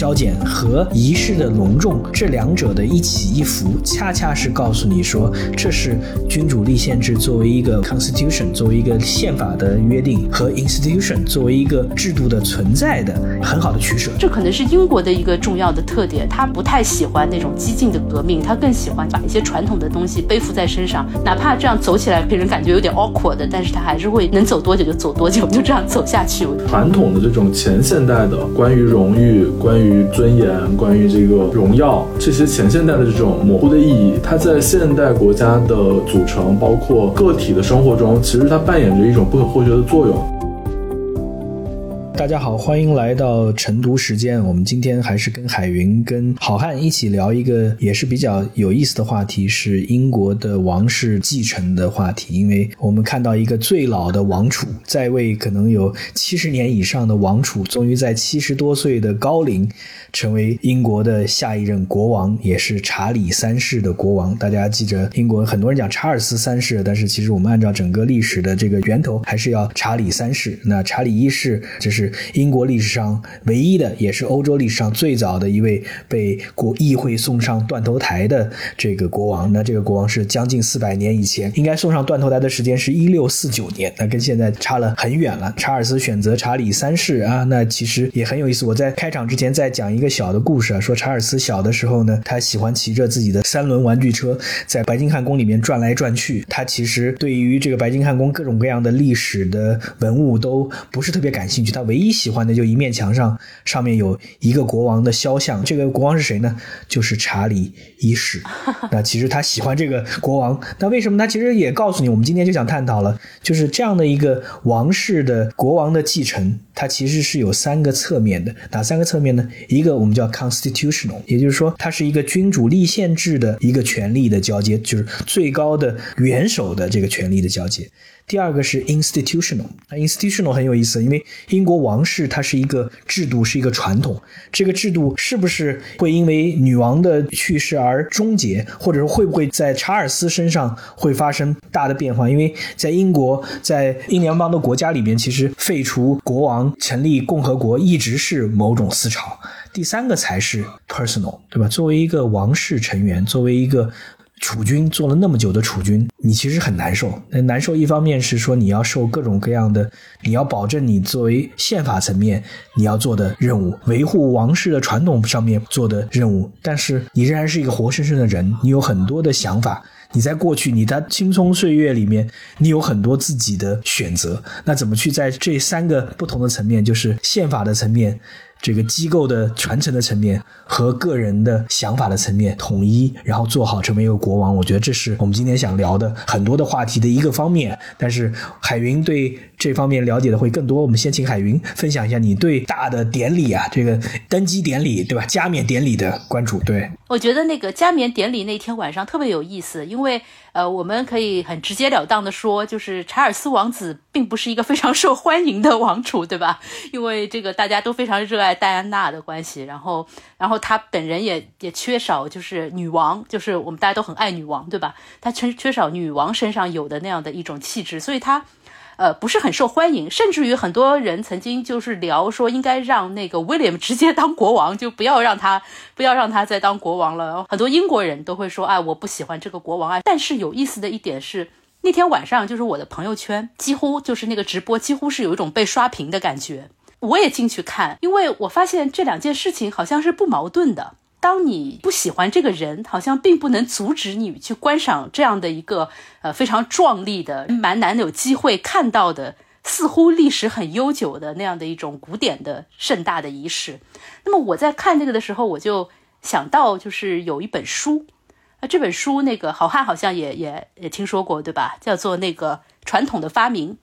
消减和仪式的隆重这两者的一起一伏，恰恰是告诉你说，这是君主立宪制作为一个 constitution，作为一个宪法的约定和 institution 作为一个制度的存在的很好的取舍。这可能是英国的一个重要的特点，他不太喜欢那种激进的革命，他更喜欢把一些传统的东西背负在身上，哪怕这样走起来给人感觉有点 awkward 的，但是他还是会能走多久就走多久，就这样走下去。传统的这种前现代的关于荣誉、关于于尊严、关于这个荣耀这些前现代的这种模糊的意义，它在现代国家的组成，包括个体的生活中，其实它扮演着一种不可或缺的作用。大家好，欢迎来到晨读时间。我们今天还是跟海云、跟好汉一起聊一个也是比较有意思的话题，是英国的王室继承的话题。因为我们看到一个最老的王储在位，可能有七十年以上的王储，终于在七十多岁的高龄，成为英国的下一任国王，也是查理三世的国王。大家记着，英国很多人讲查尔斯三世，但是其实我们按照整个历史的这个源头，还是要查理三世。那查理一世，这是。英国历史上唯一的，也是欧洲历史上最早的一位被国议会送上断头台的这个国王。那这个国王是将近四百年以前，应该送上断头台的时间是一六四九年，那跟现在差了很远了。查尔斯选择查理三世啊，那其实也很有意思。我在开场之前再讲一个小的故事啊，说查尔斯小的时候呢，他喜欢骑着自己的三轮玩具车在白金汉宫里面转来转去。他其实对于这个白金汉宫各种各样的历史的文物都不是特别感兴趣，他唯一。喜欢的就一面墙上，上面有一个国王的肖像。这个国王是谁呢？就是查理一世。那其实他喜欢这个国王，那为什么他其实也告诉你，我们今天就想探讨了，就是这样的一个王室的国王的继承，它其实是有三个侧面的。哪三个侧面呢？一个我们叫 constitutional，也就是说，它是一个君主立宪制的一个权力的交接，就是最高的元首的这个权力的交接。第二个是 institutional。institutional 很有意思，因为英国王室它是一个制度，是一个传统。这个制度是不是会因为女王的去世而终结，或者说会不会在查尔斯身上会发生大的变化？因为在英国，在英联邦的国家里边，其实废除国王、成立共和国一直是某种思潮。第三个才是 personal，对吧？作为一个王室成员，作为一个。储君做了那么久的储君，你其实很难受。那难受一方面是说你要受各种各样的，你要保证你作为宪法层面你要做的任务，维护王室的传统上面做的任务。但是你仍然是一个活生生的人，你有很多的想法。你在过去你的青葱岁月里面，你有很多自己的选择。那怎么去在这三个不同的层面，就是宪法的层面？这个机构的传承的层面和个人的想法的层面统一，然后做好成为一个国王，我觉得这是我们今天想聊的很多的话题的一个方面。但是海云对这方面了解的会更多，我们先请海云分享一下你对大的典礼啊，这个登基典礼对吧？加冕典礼的关注。对，我觉得那个加冕典礼那天晚上特别有意思，因为。呃，我们可以很直截了当的说，就是查尔斯王子并不是一个非常受欢迎的王储，对吧？因为这个大家都非常热爱戴安娜的关系，然后，然后他本人也也缺少就是女王，就是我们大家都很爱女王，对吧？他缺缺少女王身上有的那样的一种气质，所以他。呃，不是很受欢迎，甚至于很多人曾经就是聊说，应该让那个 William 直接当国王，就不要让他，不要让他再当国王了。很多英国人都会说，哎，我不喜欢这个国王啊。但是有意思的一点是，那天晚上就是我的朋友圈几乎就是那个直播，几乎是有一种被刷屏的感觉。我也进去看，因为我发现这两件事情好像是不矛盾的。当你不喜欢这个人，好像并不能阻止你去观赏这样的一个呃非常壮丽的、蛮难有机会看到的、似乎历史很悠久的那样的一种古典的盛大的仪式。那么我在看这个的时候，我就想到就是有一本书，啊，这本书那个好汉好像也也也听说过对吧？叫做那个传统的发明。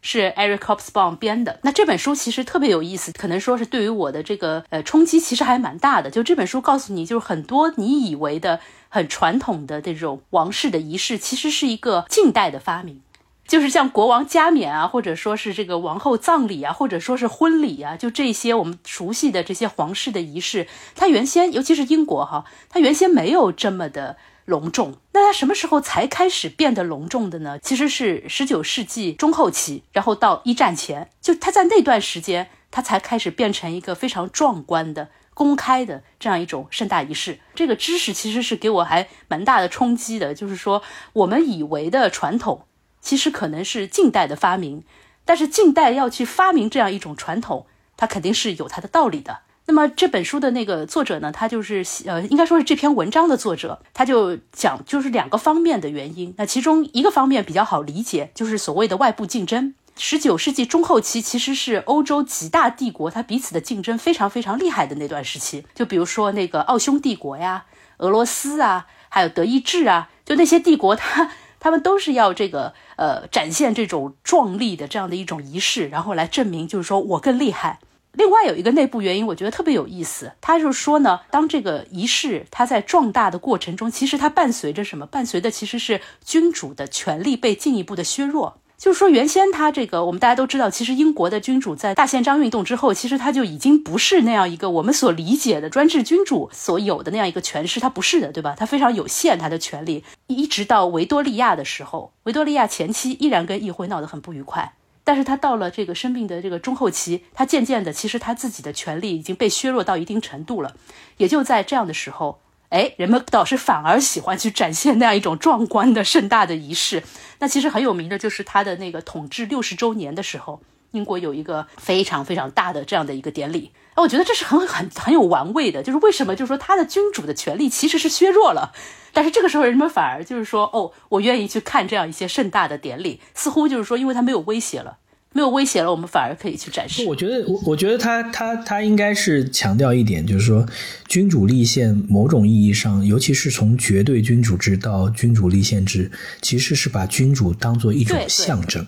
是 Eric Hobsbawm 编的。那这本书其实特别有意思，可能说是对于我的这个呃冲击其实还蛮大的。就这本书告诉你，就是很多你以为的很传统的这种王室的仪式，其实是一个近代的发明。就是像国王加冕啊，或者说是这个王后葬礼啊，或者说是婚礼啊，就这些我们熟悉的这些皇室的仪式，它原先尤其是英国哈，它原先没有这么的。隆重，那它什么时候才开始变得隆重的呢？其实是十九世纪中后期，然后到一战前，就它在那段时间，它才开始变成一个非常壮观的公开的这样一种盛大仪式。这个知识其实是给我还蛮大的冲击的，就是说我们以为的传统，其实可能是近代的发明，但是近代要去发明这样一种传统，它肯定是有它的道理的。那么这本书的那个作者呢，他就是呃，应该说是这篇文章的作者，他就讲就是两个方面的原因。那其中一个方面比较好理解，就是所谓的外部竞争。十九世纪中后期其实是欧洲几大帝国它彼此的竞争非常非常厉害的那段时期。就比如说那个奥匈帝国呀、俄罗斯啊，还有德意志啊，就那些帝国，它 他们都是要这个呃展现这种壮丽的这样的一种仪式，然后来证明就是说我更厉害。另外有一个内部原因，我觉得特别有意思。他就说呢，当这个仪式它在壮大的过程中，其实它伴随着什么？伴随的其实是君主的权力被进一步的削弱。就是说，原先他这个我们大家都知道，其实英国的君主在大宪章运动之后，其实他就已经不是那样一个我们所理解的专制君主所有的那样一个权势，他不是的，对吧？他非常有限，他的权力一直到维多利亚的时候，维多利亚前期依然跟议会闹得很不愉快。但是他到了这个生病的这个中后期，他渐渐的，其实他自己的权力已经被削弱到一定程度了。也就在这样的时候，哎，人们倒是反而喜欢去展现那样一种壮观的盛大的仪式。那其实很有名的就是他的那个统治六十周年的时候，英国有一个非常非常大的这样的一个典礼。我觉得这是很很很有玩味的，就是为什么？就是说他的君主的权力其实是削弱了，但是这个时候人们反而就是说，哦，我愿意去看这样一些盛大的典礼，似乎就是说，因为他没有威胁了。没有威胁了，我们反而可以去展示。我觉得，我我觉得他他他应该是强调一点，就是说，君主立宪某种意义上，尤其是从绝对君主制到君主立宪制，其实是把君主当做一种象征。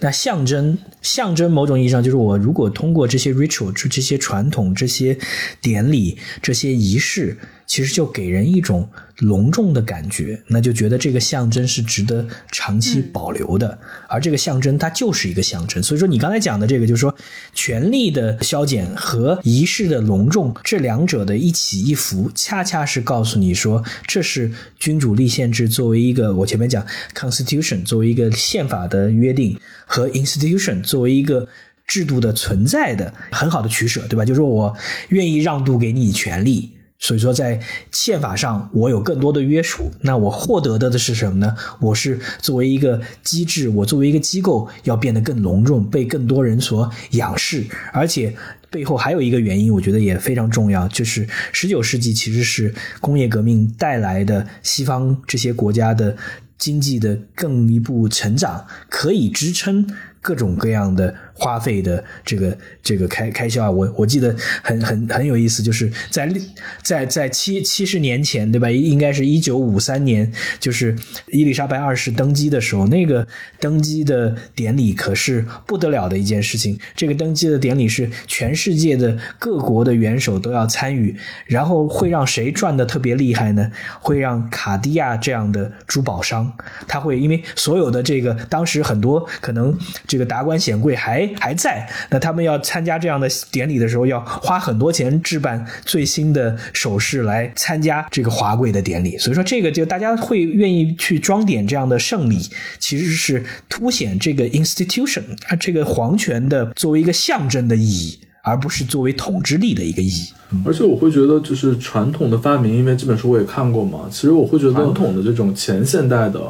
那象征象征某种意义上，就是我如果通过这些 ritual，这些传统、这些典礼、这些仪式。其实就给人一种隆重的感觉，那就觉得这个象征是值得长期保留的。而这个象征它就是一个象征，所以说你刚才讲的这个，就是说权力的消减和仪式的隆重这两者的一起一伏，恰恰是告诉你说，这是君主立宪制作为一个我前面讲 constitution 作为一个宪法的约定和 institution 作为一个制度的存在的很好的取舍，对吧？就是说我愿意让渡给你权利。所以说，在宪法上我有更多的约束，那我获得的的是什么呢？我是作为一个机制，我作为一个机构要变得更隆重，被更多人所仰视。而且背后还有一个原因，我觉得也非常重要，就是十九世纪其实是工业革命带来的西方这些国家的经济的更一步成长，可以支撑各种各样的。花费的这个这个开开销啊，我我记得很很很有意思，就是在在在七七十年前，对吧？应该是一九五三年，就是伊丽莎白二世登基的时候，那个登基的典礼可是不得了的一件事情。这个登基的典礼是全世界的各国的元首都要参与，然后会让谁赚的特别厉害呢？会让卡地亚这样的珠宝商，他会因为所有的这个当时很多可能这个达官显贵还还在，那他们要参加这样的典礼的时候，要花很多钱置办最新的首饰来参加这个华贵的典礼。所以说，这个就大家会愿意去装点这样的胜利，其实是凸显这个 institution 它这个皇权的作为一个象征的意义，而不是作为统治力的一个意义。而且我会觉得，就是传统的发明，因为这本书我也看过嘛，其实我会觉得传统的这种前现代的。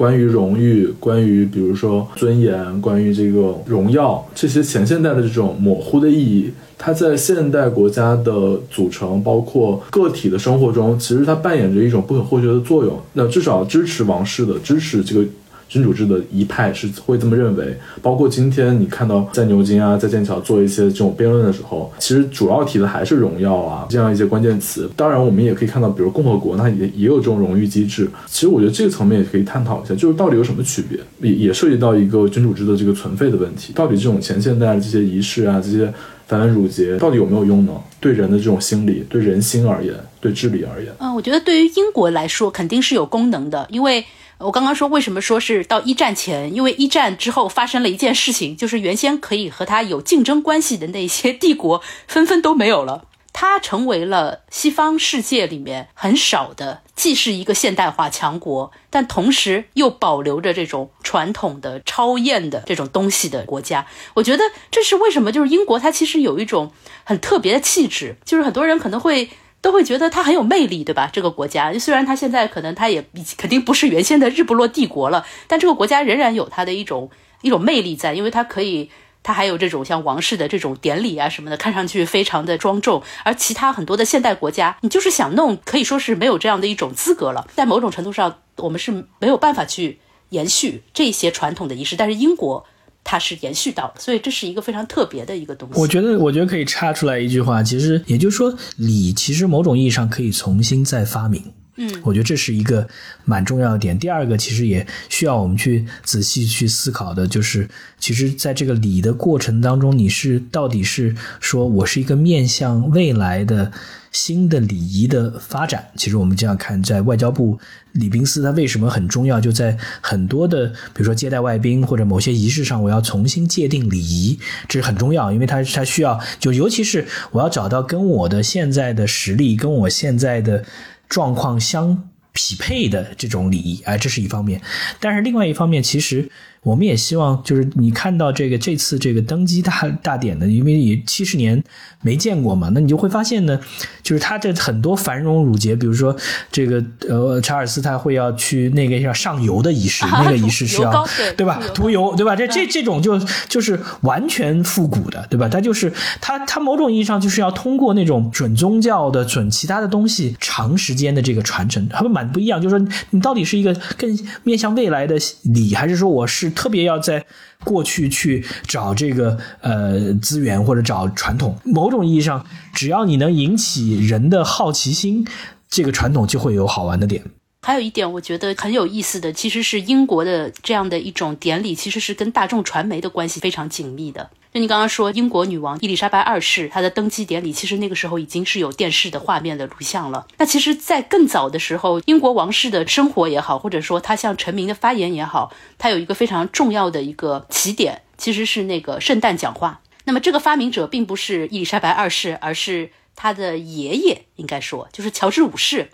关于荣誉，关于比如说尊严，关于这个荣耀，这些前现代的这种模糊的意义，它在现代国家的组成，包括个体的生活中，其实它扮演着一种不可或缺的作用。那至少支持王室的，支持这个。君主制的一派是会这么认为，包括今天你看到在牛津啊，在剑桥做一些这种辩论的时候，其实主要提的还是荣耀啊这样一些关键词。当然，我们也可以看到，比如共和国，那也也有这种荣誉机制。其实我觉得这个层面也可以探讨一下，就是到底有什么区别，也也涉及到一个君主制的这个存废的问题。到底这种前现代的这些仪式啊，这些繁文缛节，到底有没有用呢？对人的这种心理，对人心而言，对治理而言，嗯，我觉得对于英国来说肯定是有功能的，因为。我刚刚说为什么说是到一战前，因为一战之后发生了一件事情，就是原先可以和他有竞争关系的那些帝国纷纷都没有了。他成为了西方世界里面很少的，既是一个现代化强国，但同时又保留着这种传统的超验的这种东西的国家。我觉得这是为什么，就是英国它其实有一种很特别的气质，就是很多人可能会都会觉得它很有魅力，对吧？这个国家虽然它现在可能它也肯定不是原先的日不落帝国了，但这个国家仍然有它的一种一种魅力在，因为它可以。它还有这种像王室的这种典礼啊什么的，看上去非常的庄重。而其他很多的现代国家，你就是想弄，可以说是没有这样的一种资格了。在某种程度上，我们是没有办法去延续这些传统的仪式。但是英国它是延续到了，所以这是一个非常特别的一个东西。我觉得，我觉得可以插出来一句话，其实也就是说，礼其实某种意义上可以重新再发明。嗯，我觉得这是一个蛮重要的点。第二个，其实也需要我们去仔细去思考的，就是其实在这个礼的过程当中，你是到底是说我是一个面向未来的新的礼仪的发展。其实我们这样看，在外交部礼宾司它为什么很重要？就在很多的，比如说接待外宾或者某些仪式上，我要重新界定礼仪，这是很重要，因为它它需要，就尤其是我要找到跟我的现在的实力，跟我现在的。状况相匹配的这种礼仪，哎，这是一方面。但是另外一方面，其实。我们也希望，就是你看到这个这次这个登基大大典呢，因为也七十年没见过嘛，那你就会发现呢，就是他这很多繁荣缛节，比如说这个呃查尔斯他会要去那个要上游的仪式，那个仪式是要对吧？涂油对吧？这这这种就就是完全复古的，对吧？他就是他他某种意义上就是要通过那种准宗教的准其他的东西长时间的这个传承，他们蛮不一样。就是说你到底是一个更面向未来的礼，还是说我是？特别要在过去去找这个呃资源或者找传统，某种意义上，只要你能引起人的好奇心，这个传统就会有好玩的点。还有一点我觉得很有意思的，其实是英国的这样的一种典礼，其实是跟大众传媒的关系非常紧密的。就你刚刚说，英国女王伊丽莎白二世她的登基典礼，其实那个时候已经是有电视的画面的录像了。那其实，在更早的时候，英国王室的生活也好，或者说他向臣民的发言也好，他有一个非常重要的一个起点，其实是那个圣诞讲话。那么这个发明者并不是伊丽莎白二世，而是他的爷爷，应该说就是乔治五世。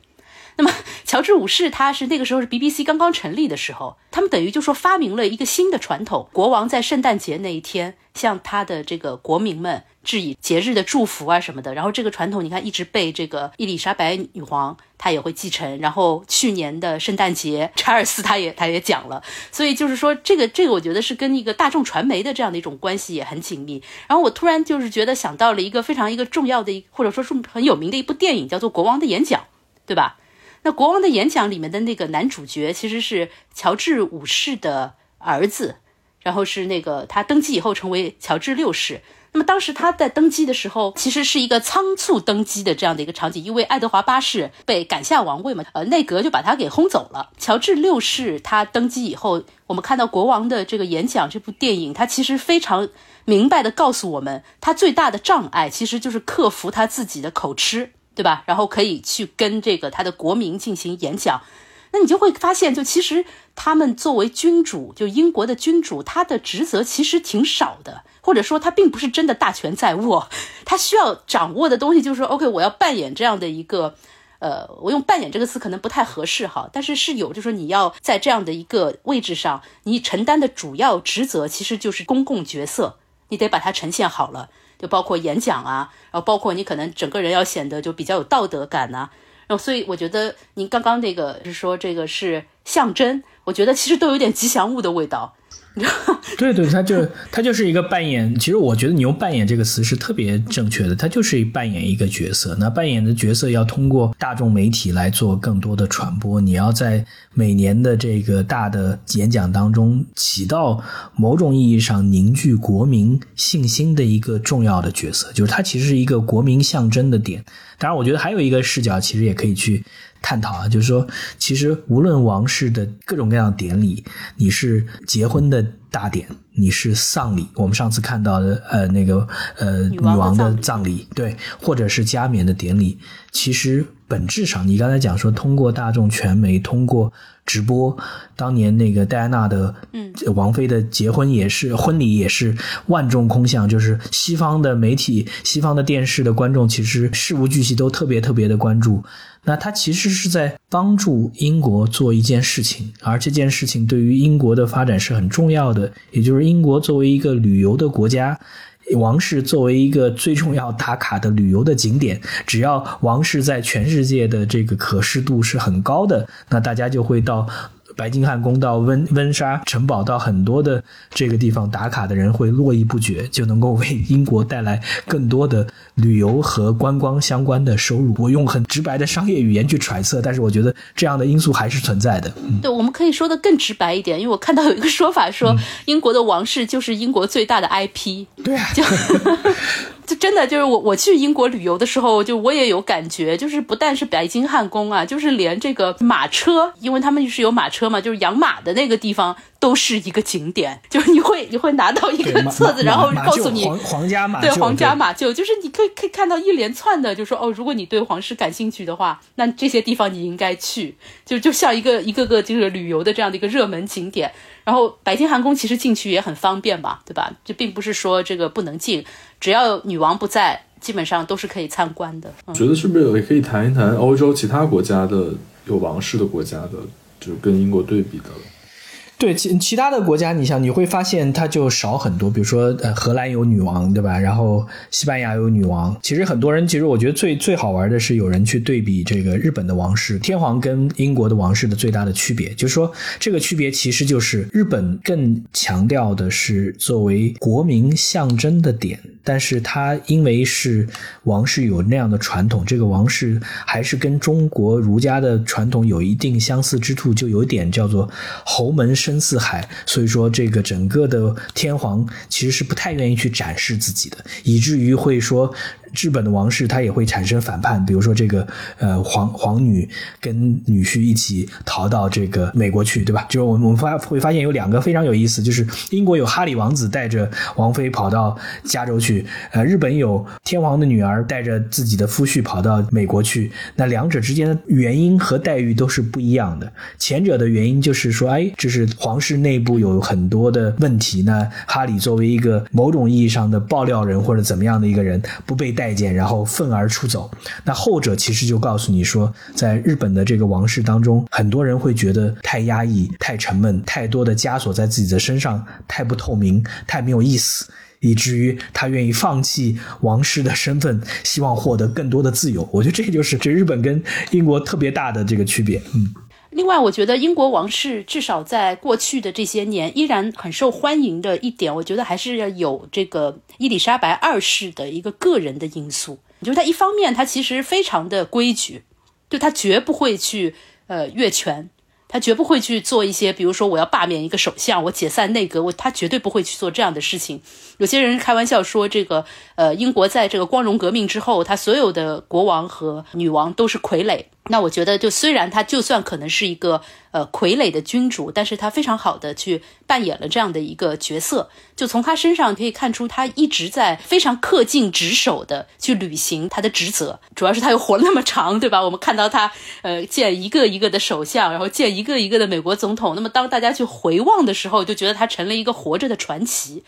那么，乔治五世他是那个时候是 BBC 刚刚成立的时候，他们等于就说发明了一个新的传统，国王在圣诞节那一天向他的这个国民们致以节日的祝福啊什么的。然后这个传统你看一直被这个伊丽莎白女皇她也会继承。然后去年的圣诞节，查尔斯他也他也讲了。所以就是说这个这个我觉得是跟一个大众传媒的这样的一种关系也很紧密。然后我突然就是觉得想到了一个非常一个重要的一，或者说是很有名的一部电影，叫做《国王的演讲》，对吧？那国王的演讲里面的那个男主角其实是乔治五世的儿子，然后是那个他登基以后成为乔治六世。那么当时他在登基的时候，其实是一个仓促登基的这样的一个场景，因为爱德华八世被赶下王位嘛，呃，内阁就把他给轰走了。乔治六世他登基以后，我们看到国王的这个演讲这部电影，他其实非常明白的告诉我们，他最大的障碍其实就是克服他自己的口吃。对吧？然后可以去跟这个他的国民进行演讲，那你就会发现，就其实他们作为君主，就英国的君主，他的职责其实挺少的，或者说他并不是真的大权在握，他需要掌握的东西就是说，OK，我要扮演这样的一个，呃，我用扮演这个词可能不太合适哈，但是是有，就是说你要在这样的一个位置上，你承担的主要职责其实就是公共角色，你得把它呈现好了。就包括演讲啊，然后包括你可能整个人要显得就比较有道德感呐，然后所以我觉得您刚刚那个是说这个是象征，我觉得其实都有点吉祥物的味道。对 对，他就他就是一个扮演。其实我觉得你用“扮演”这个词是特别正确的，他就是扮演一个角色。那扮演的角色要通过大众媒体来做更多的传播。你要在每年的这个大的演讲当中起到某种意义上凝聚国民信心的一个重要的角色，就是它其实是一个国民象征的点。当然，我觉得还有一个视角，其实也可以去。探讨啊，就是说，其实无论王室的各种各样的典礼，你是结婚的大典，你是丧礼，我们上次看到的，呃，那个呃女王的葬礼，对，或者是加冕的典礼，其实本质上，你刚才讲说通过大众传媒，通过直播，当年那个戴安娜的，嗯，王菲的结婚也是婚礼也是万众空巷，就是西方的媒体、西方的电视的观众其实事无巨细都特别特别的关注。那他其实是在帮助英国做一件事情，而这件事情对于英国的发展是很重要的，也就是英国作为一个旅游的国家。王室作为一个最重要打卡的旅游的景点，只要王室在全世界的这个可视度是很高的，那大家就会到。白金汉宫到温温莎城堡到很多的这个地方打卡的人会络绎不绝，就能够为英国带来更多的旅游和观光相关的收入。我用很直白的商业语言去揣测，但是我觉得这样的因素还是存在的。对，我们可以说的更直白一点，因为我看到有一个说法说，英国的王室就是英国最大的 IP。对啊。就 就真的就是我我去英国旅游的时候，就我也有感觉，就是不但是白金汉宫啊，就是连这个马车，因为他们是有马车嘛，就是养马的那个地方都是一个景点。就是你会你会拿到一个册子，然后告诉你皇皇家马对皇家马厩，就是你可以可以看到一连串的，就说哦，如果你对皇室感兴趣的话，那这些地方你应该去，就就像一个一个个就是旅游的这样的一个热门景点。然后白金汉宫其实进去也很方便吧，对吧？就并不是说这个不能进。只要女王不在，基本上都是可以参观的。觉得是不是也可以谈一谈欧洲其他国家的有王室的国家的，就跟英国对比的了。对其其他的国家，你像你会发现它就少很多。比如说，呃，荷兰有女王，对吧？然后西班牙有女王。其实很多人，其实我觉得最最好玩的是有人去对比这个日本的王室，天皇跟英国的王室的最大的区别，就是说这个区别其实就是日本更强调的是作为国民象征的点。但是它因为是王室有那样的传统，这个王室还是跟中国儒家的传统有一定相似之处，就有点叫做侯门深似海，所以说这个整个的天皇其实是不太愿意去展示自己的，以至于会说。日本的王室他也会产生反叛，比如说这个呃皇皇女跟女婿一起逃到这个美国去，对吧？就是我们我们发会发现有两个非常有意思，就是英国有哈里王子带着王妃跑到加州去，呃，日本有天皇的女儿带着自己的夫婿跑到美国去，那两者之间的原因和待遇都是不一样的。前者的原因就是说，哎，这是皇室内部有很多的问题，那哈里作为一个某种意义上的爆料人或者怎么样的一个人，不被待。见，然后愤而出走。那后者其实就告诉你说，在日本的这个王室当中，很多人会觉得太压抑、太沉闷，太多的枷锁在自己的身上，太不透明，太没有意思，以至于他愿意放弃王室的身份，希望获得更多的自由。我觉得这就是这日本跟英国特别大的这个区别。嗯。另外，我觉得英国王室至少在过去的这些年依然很受欢迎的一点，我觉得还是要有这个伊丽莎白二世的一个个人的因素。就是他一方面，他其实非常的规矩，就他绝不会去呃越权，他绝不会去做一些，比如说我要罢免一个首相，我解散内阁，我他绝对不会去做这样的事情。有些人开玩笑说，这个呃英国在这个光荣革命之后，他所有的国王和女王都是傀儡。那我觉得，就虽然他就算可能是一个呃傀儡的君主，但是他非常好的去扮演了这样的一个角色。就从他身上可以看出，他一直在非常恪尽职守的去履行他的职责。主要是他又活了那么长，对吧？我们看到他呃见一个一个的首相，然后见一个一个的美国总统。那么当大家去回望的时候，就觉得他成了一个活着的传奇。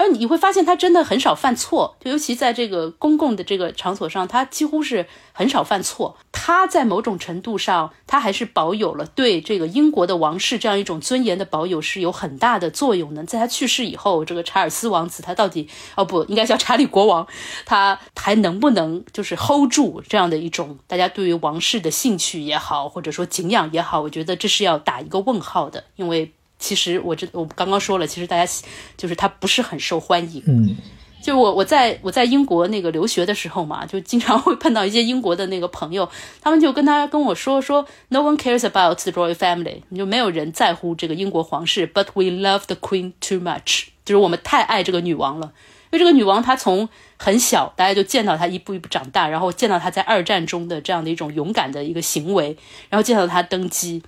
而你会发现，他真的很少犯错，就尤其在这个公共的这个场所上，他几乎是很少犯错。他在某种程度上，他还是保有了对这个英国的王室这样一种尊严的保有，是有很大的作用的。在他去世以后，这个查尔斯王子他到底哦不应该叫查理国王，他还能不能就是 hold 住这样的一种大家对于王室的兴趣也好，或者说敬仰也好，我觉得这是要打一个问号的，因为。其实我这我刚刚说了，其实大家就是他不是很受欢迎。嗯，就我我在我在英国那个留学的时候嘛，就经常会碰到一些英国的那个朋友，他们就跟他跟我说说，No one cares about the royal family，就没有人在乎这个英国皇室，But we love the queen too much，就是我们太爱这个女王了。因为这个女王她从很小，大家就见到她一步一步长大，然后见到她在二战中的这样的一种勇敢的一个行为，然后见到她登基，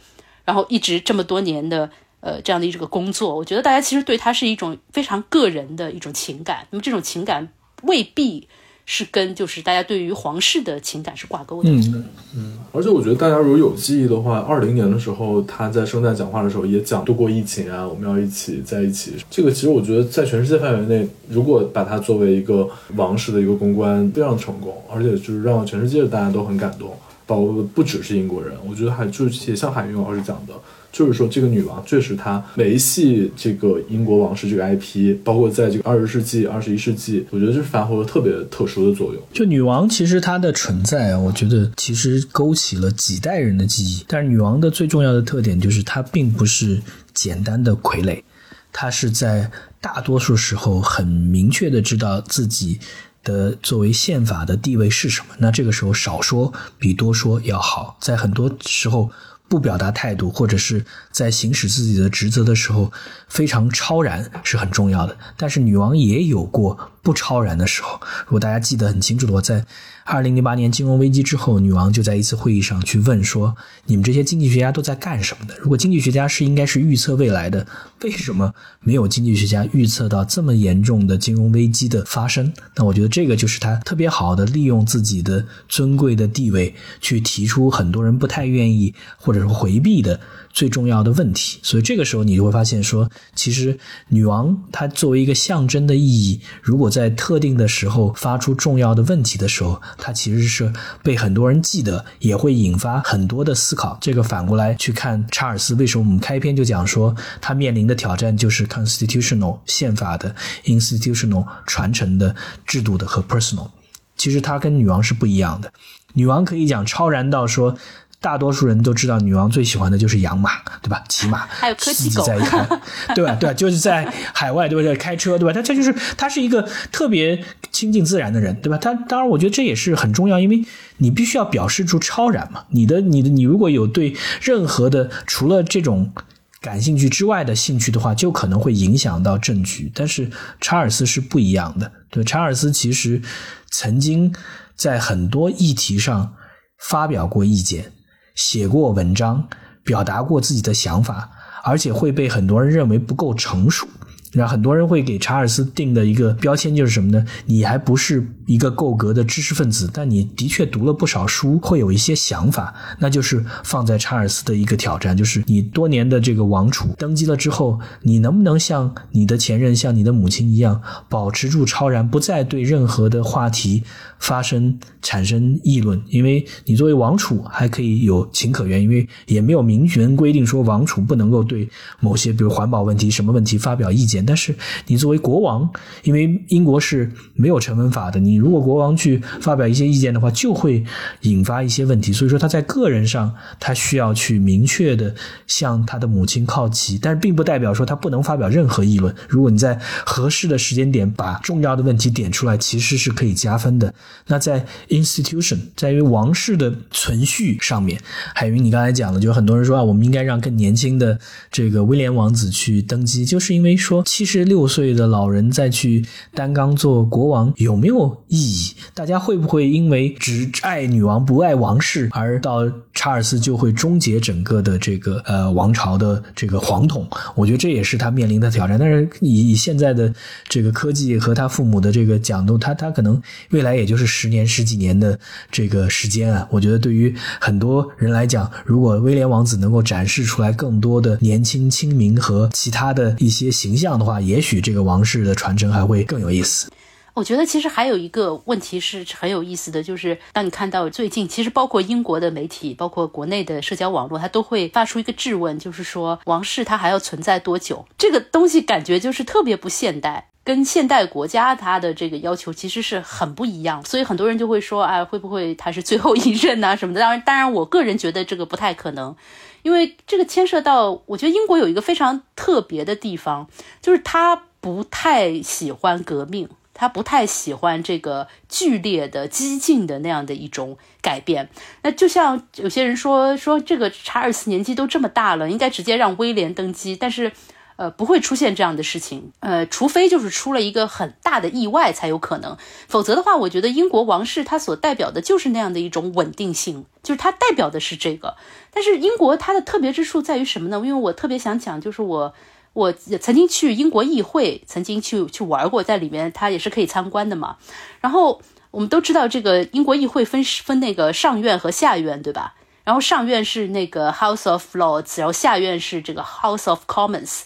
然后一直这么多年的。呃，这样的一个工作，我觉得大家其实对他是一种非常个人的一种情感。那么这种情感未必是跟就是大家对于皇室的情感是挂钩的。嗯嗯，而且我觉得大家如果有记忆的话，二零年的时候他在圣诞讲话的时候也讲度过疫情啊，我们要一起在一起。这个其实我觉得在全世界范围内，如果把它作为一个王室的一个公关，非常成功，而且就是让全世界的大家都很感动，包括不只是英国人，我觉得还就是像海云老师讲的。就是说，这个女王确实她维系这个英国王室这个 IP，包括在这个二十世纪、二十一世纪，我觉得是发挥了特别特殊的作用。就女王其实她的存在，我觉得其实勾起了几代人的记忆。但是女王的最重要的特点就是她并不是简单的傀儡，她是在大多数时候很明确的知道自己的作为宪法的地位是什么。那这个时候少说比多说要好，在很多时候。不表达态度，或者是在行使自己的职责的时候非常超然，是很重要的。但是女王也有过不超然的时候。如果大家记得很清楚的话，在二零零八年金融危机之后，女王就在一次会议上去问说：“你们这些经济学家都在干什么的？如果经济学家是应该是预测未来的，为什么没有经济学家预测到这么严重的金融危机的发生？”那我觉得这个就是他特别好的利用自己的尊贵的地位，去提出很多人不太愿意或者说。回避的最重要的问题，所以这个时候你就会发现说，其实女王她作为一个象征的意义，如果在特定的时候发出重要的问题的时候，它其实是被很多人记得，也会引发很多的思考。这个反过来去看查尔斯，为什么我们开篇就讲说他面临的挑战就是 constitutional 宪法的 institutional 传承的制度的和 personal。其实他跟女王是不一样的，女王可以讲超然到说。大多数人都知道，女王最喜欢的就是养马，对吧？骑马，还有科技狗，在开，对吧？对，就是在海外，对不对？开车，对吧？他这就是他是一个特别亲近自然的人，对吧？他当然，我觉得这也是很重要，因为你必须要表示出超然嘛。你的你的你如果有对任何的除了这种感兴趣之外的兴趣的话，就可能会影响到政局。但是查尔斯是不一样的，对，查尔斯其实曾经在很多议题上发表过意见。写过文章，表达过自己的想法，而且会被很多人认为不够成熟。然后很多人会给查尔斯定的一个标签就是什么呢？你还不是一个够格的知识分子，但你的确读了不少书，会有一些想法。那就是放在查尔斯的一个挑战，就是你多年的这个王储登基了之后，你能不能像你的前任、像你的母亲一样，保持住超然，不再对任何的话题。发生产生议论，因为你作为王储还可以有情可原，因为也没有明文规定说王储不能够对某些比如环保问题什么问题发表意见。但是你作为国王，因为英国是没有成文法的，你如果国王去发表一些意见的话，就会引发一些问题。所以说他在个人上他需要去明确的向他的母亲靠齐，但是并不代表说他不能发表任何议论。如果你在合适的时间点把重要的问题点出来，其实是可以加分的。那在 institution，在于王室的存续上面，海云，你刚才讲了，就很多人说啊，我们应该让更年轻的这个威廉王子去登基，就是因为说七十六岁的老人再去担纲做国王有没有意义？大家会不会因为只爱女王不爱王室，而到查尔斯就会终结整个的这个呃王朝的这个皇统？我觉得这也是他面临的挑战。但是以以现在的这个科技和他父母的这个角度，他他可能未来也就是。十年十几年的这个时间啊，我觉得对于很多人来讲，如果威廉王子能够展示出来更多的年轻、亲民和其他的一些形象的话，也许这个王室的传承还会更有意思。我觉得其实还有一个问题是很有意思的，就是当你看到最近，其实包括英国的媒体，包括国内的社交网络，它都会发出一个质问，就是说王室它还要存在多久？这个东西感觉就是特别不现代。跟现代国家它的这个要求其实是很不一样，所以很多人就会说，哎，会不会他是最后一任呐什么的？当然，当然，我个人觉得这个不太可能，因为这个牵涉到，我觉得英国有一个非常特别的地方，就是他不太喜欢革命，他不太喜欢这个剧烈的、激进的那样的一种改变。那就像有些人说，说这个查尔斯年纪都这么大了，应该直接让威廉登基，但是。呃，不会出现这样的事情，呃，除非就是出了一个很大的意外才有可能，否则的话，我觉得英国王室它所代表的就是那样的一种稳定性，就是它代表的是这个。但是英国它的特别之处在于什么呢？因为我特别想讲，就是我我曾经去英国议会，曾经去去玩过，在里面它也是可以参观的嘛。然后我们都知道这个英国议会分分那个上院和下院，对吧？然后上院是那个 House of Lords，然后下院是这个 House of Commons。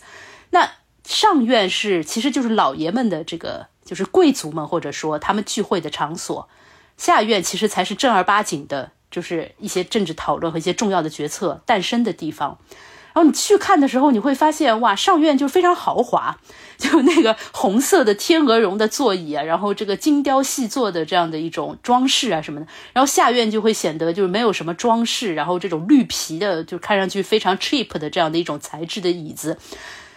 那上院是其实就是老爷们的这个，就是贵族们或者说他们聚会的场所。下院其实才是正儿八经的，就是一些政治讨论和一些重要的决策诞生的地方。然后你去看的时候，你会发现哇，上院就非常豪华，就那个红色的天鹅绒的座椅啊，然后这个精雕细作的这样的一种装饰啊什么的。然后下院就会显得就是没有什么装饰，然后这种绿皮的，就看上去非常 cheap 的这样的一种材质的椅子。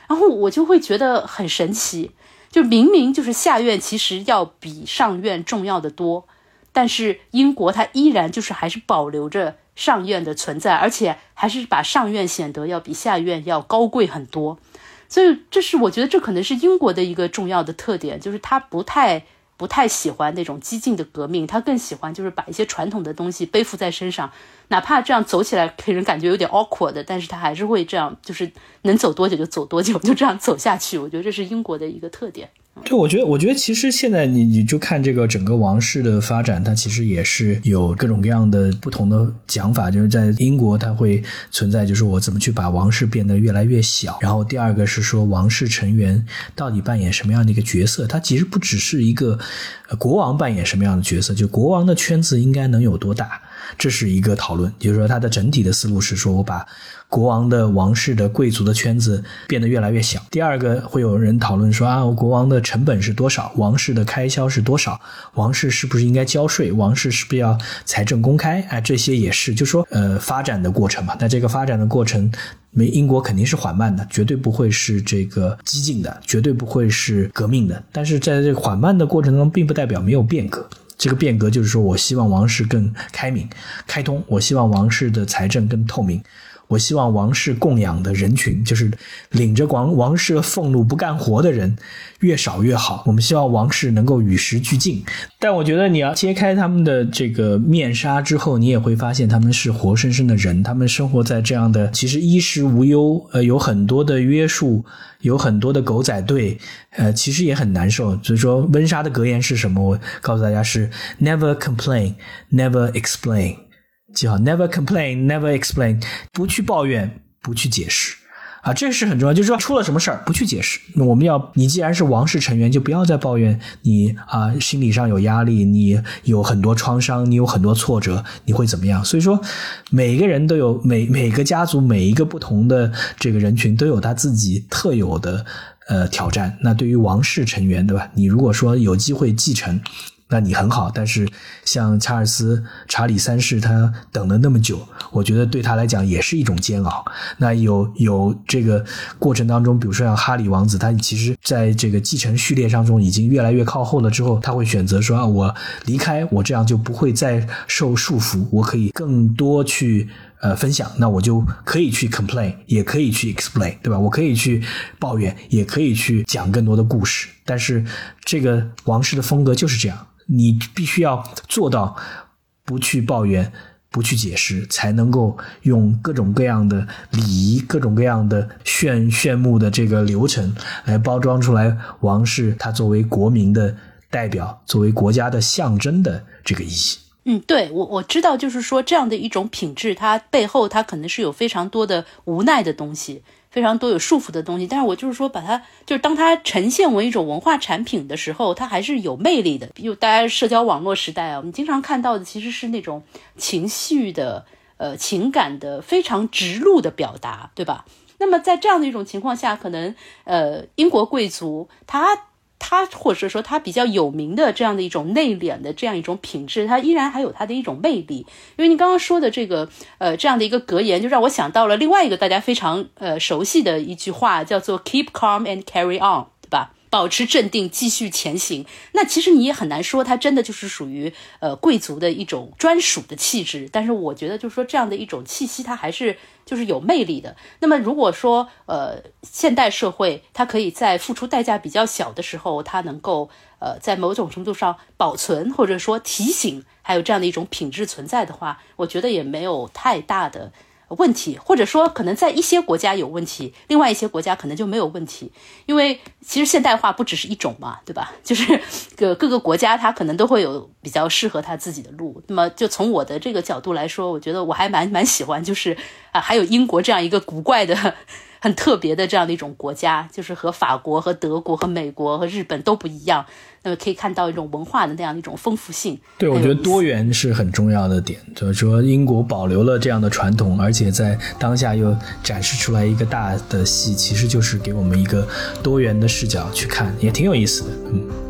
然后我就会觉得很神奇，就明明就是下院其实要比上院重要的多，但是英国它依然就是还是保留着。上院的存在，而且还是把上院显得要比下院要高贵很多，所以这是我觉得这可能是英国的一个重要的特点，就是他不太不太喜欢那种激进的革命，他更喜欢就是把一些传统的东西背负在身上，哪怕这样走起来给人感觉有点 awkward 的，但是他还是会这样，就是能走多久就走多久，就这样走下去。我觉得这是英国的一个特点。对我觉得，我觉得其实现在你你就看这个整个王室的发展，它其实也是有各种各样的不同的讲法。就是在英国，它会存在，就是我怎么去把王室变得越来越小。然后第二个是说，王室成员到底扮演什么样的一个角色？它其实不只是一个国王扮演什么样的角色，就国王的圈子应该能有多大？这是一个讨论，就是说它的整体的思路是说我把。国王的王室的贵族的圈子变得越来越小。第二个会有人讨论说啊，国王的成本是多少？王室的开销是多少？王室是不是应该交税？王室是不是要财政公开？哎，这些也是，就说呃发展的过程嘛。那这个发展的过程，没英国肯定是缓慢的，绝对不会是这个激进的，绝对不会是革命的。但是在这缓慢的过程中，并不代表没有变革。这个变革就是说我希望王室更开明、开通，我希望王室的财政更透明。我希望王室供养的人群，就是领着王王室俸禄不干活的人越少越好。我们希望王室能够与时俱进。但我觉得你要揭开他们的这个面纱之后，你也会发现他们是活生生的人，他们生活在这样的其实衣食无忧，呃，有很多的约束，有很多的狗仔队，呃，其实也很难受。所以说，温莎的格言是什么？我告诉大家是：Never complain, never explain。记好，never complain，never explain，不去抱怨，不去解释，啊，这是很重要。就是说，出了什么事儿，不去解释。那我们要，你既然是王室成员，就不要再抱怨你啊，心理上有压力，你有很多创伤，你有很多挫折，你会怎么样？所以说，每个人都有每每个家族，每一个不同的这个人群都有他自己特有的呃挑战。那对于王室成员，对吧？你如果说有机会继承。那你很好，但是像查尔斯、查理三世，他等了那么久，我觉得对他来讲也是一种煎熬。那有有这个过程当中，比如说像哈里王子，他其实在这个继承序列当中已经越来越靠后了，之后他会选择说啊，我离开，我这样就不会再受束缚，我可以更多去呃分享，那我就可以去 complain，也可以去 explain，对吧？我可以去抱怨，也可以去讲更多的故事。但是这个王室的风格就是这样。你必须要做到不去抱怨、不去解释，才能够用各种各样的礼仪、各种各样的炫炫目的这个流程来包装出来王室它作为国民的代表、作为国家的象征的这个意义。嗯，对我我知道，就是说这样的一种品质，它背后它可能是有非常多的无奈的东西。非常多有束缚的东西，但是我就是说，把它就是当它呈现为一种文化产品的时候，它还是有魅力的。比如大家社交网络时代啊，我们经常看到的其实是那种情绪的、呃情感的非常直露的表达，对吧？那么在这样的一种情况下，可能呃英国贵族他。他或者说他比较有名的这样的一种内敛的这样一种品质，他依然还有他的一种魅力。因为你刚刚说的这个呃这样的一个格言，就让我想到了另外一个大家非常呃熟悉的一句话，叫做 “Keep calm and carry on”，对吧？保持镇定，继续前行。那其实你也很难说，它真的就是属于呃贵族的一种专属的气质。但是我觉得，就是说这样的一种气息，它还是就是有魅力的。那么如果说呃现代社会，它可以在付出代价比较小的时候，它能够呃在某种程度上保存或者说提醒，还有这样的一种品质存在的话，我觉得也没有太大的。问题，或者说可能在一些国家有问题，另外一些国家可能就没有问题。因为其实现代化不只是一种嘛，对吧？就是各各个国家它可能都会有比较适合它自己的路。那么就从我的这个角度来说，我觉得我还蛮蛮喜欢，就是啊，还有英国这样一个古怪的。很特别的这样的一种国家，就是和法国、和德国、和美国、和日本都不一样。那么可以看到一种文化的那样的一种丰富性。对，我觉得多元是很重要的点，就是说英国保留了这样的传统，而且在当下又展示出来一个大的戏，其实就是给我们一个多元的视角去看，也挺有意思的。嗯。